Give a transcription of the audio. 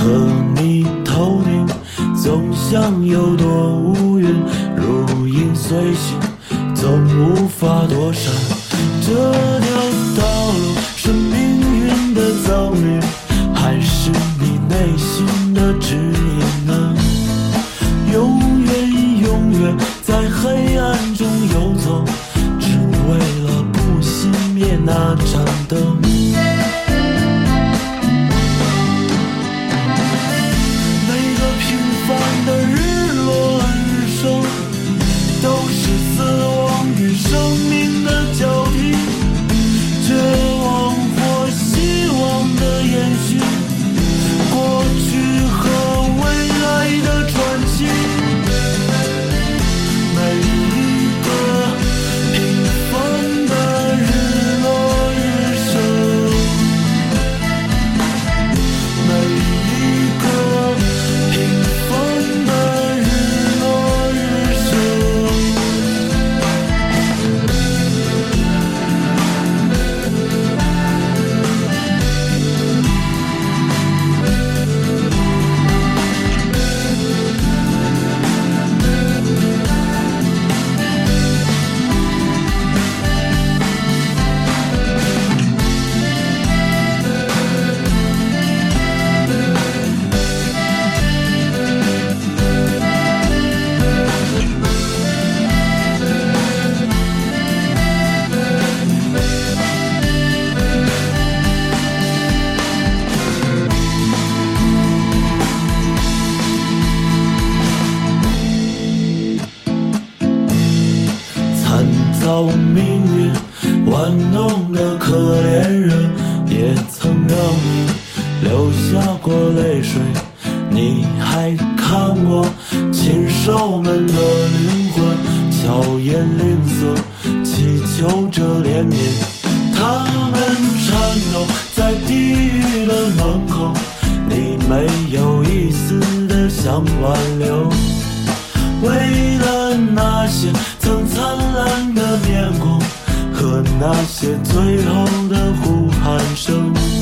和你头顶，总像有朵乌云，如影随形，总无法躲闪。这。运玩弄的可怜人，也曾让你流下过泪水。你还看过禽兽们的灵魂，巧言令色，祈求着怜悯。他们颤抖在地狱的门口，你没有一丝的想挽留。为了那些那些最后的呼喊声。